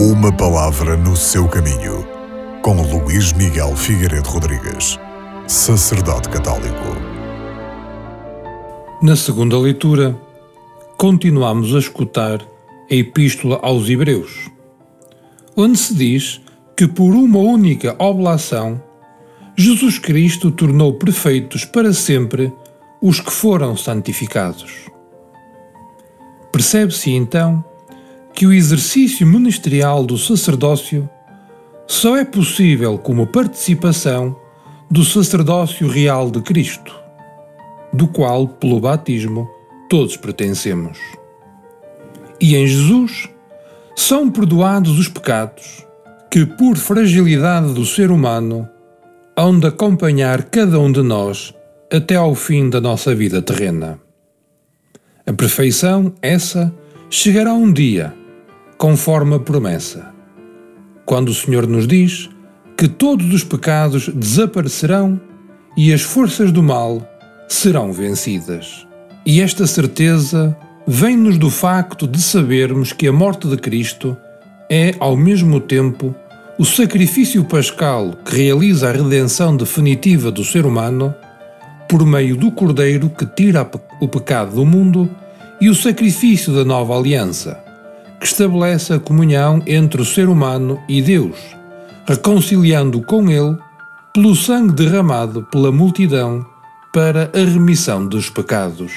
Uma palavra no seu caminho, com Luís Miguel Figueiredo Rodrigues, sacerdote católico. Na segunda leitura, continuamos a escutar a Epístola aos Hebreus, onde se diz que por uma única oblação Jesus Cristo tornou perfeitos para sempre os que foram santificados. Percebe-se então que o exercício ministerial do sacerdócio só é possível como participação do sacerdócio real de Cristo, do qual, pelo batismo, todos pertencemos. E em Jesus são perdoados os pecados que, por fragilidade do ser humano, hão de acompanhar cada um de nós até ao fim da nossa vida terrena. A perfeição, essa, chegará um dia conforme a promessa. Quando o Senhor nos diz que todos os pecados desaparecerão e as forças do mal serão vencidas. E esta certeza vem-nos do facto de sabermos que a morte de Cristo é, ao mesmo tempo, o sacrifício pascal que realiza a redenção definitiva do ser humano por meio do Cordeiro que tira o pecado do mundo e o sacrifício da nova aliança que estabelece a comunhão entre o ser humano e Deus, reconciliando com ele pelo sangue derramado pela multidão para a remissão dos pecados.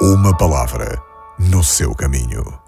Uma palavra no seu caminho.